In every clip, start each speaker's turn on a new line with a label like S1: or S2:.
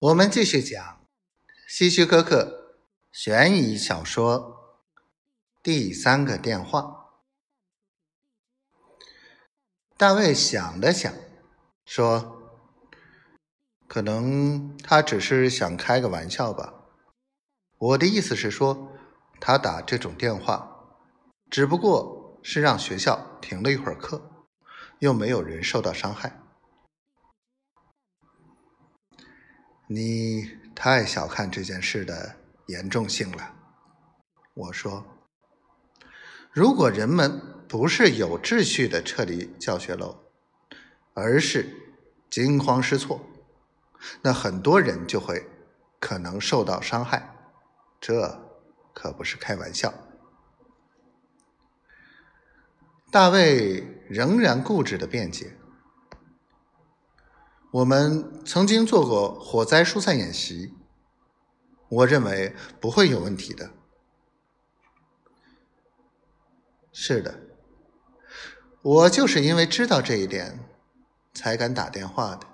S1: 我们继续讲希区柯克悬疑小说《第三个电话》。大卫想了想，说：“可能他只是想开个玩笑吧。我的意思是说，他打这种电话，只不过是让学校停了一会儿课，又没有人受到伤害。”你太小看这件事的严重性了，我说。如果人们不是有秩序的撤离教学楼，而是惊慌失措，那很多人就会可能受到伤害，这可不是开玩笑。大卫仍然固执的辩解。我们曾经做过火灾疏散演习，我认为不会有问题的。是的，我就是因为知道这一点，才敢打电话的。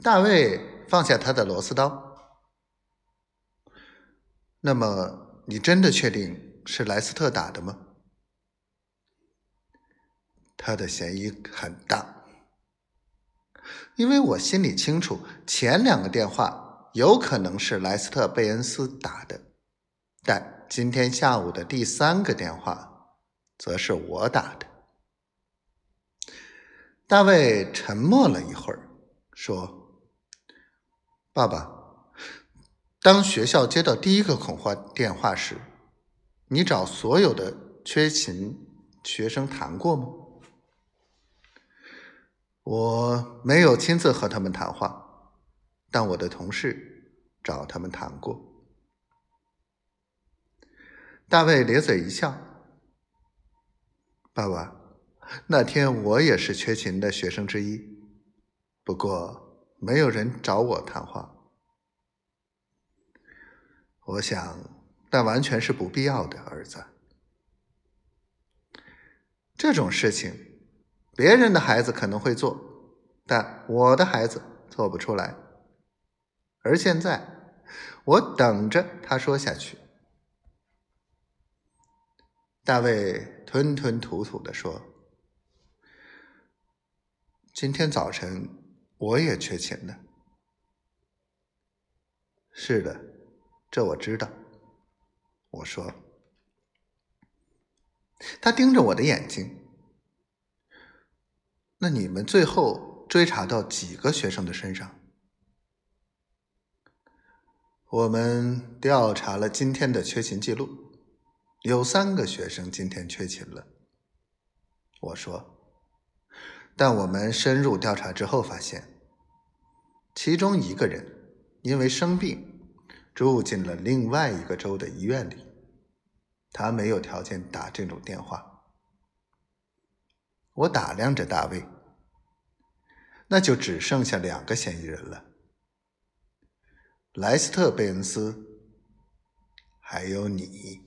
S1: 大卫放下他的螺丝刀。那么，你真的确定是莱斯特打的吗？他的嫌疑很大，因为我心里清楚，前两个电话有可能是莱斯特·贝恩斯打的，但今天下午的第三个电话，则是我打的。大卫沉默了一会儿，说：“爸爸，当学校接到第一个恐慌电话时，你找所有的缺勤学生谈过吗？”我没有亲自和他们谈话，但我的同事找他们谈过。大卫咧嘴一笑：“爸爸，那天我也是缺勤的学生之一，不过没有人找我谈话。我想，那完全是不必要的，儿子。这种事情。”别人的孩子可能会做，但我的孩子做不出来。而现在，我等着他说下去。大卫吞吞吐吐的说：“今天早晨我也缺勤了。”是的，这我知道。我说。他盯着我的眼睛。那你们最后追查到几个学生的身上？我们调查了今天的缺勤记录，有三个学生今天缺勤了。我说，但我们深入调查之后发现，其中一个人因为生病住进了另外一个州的医院里，他没有条件打这种电话。我打量着大卫，那就只剩下两个嫌疑人了：莱斯特·贝恩斯，还有你。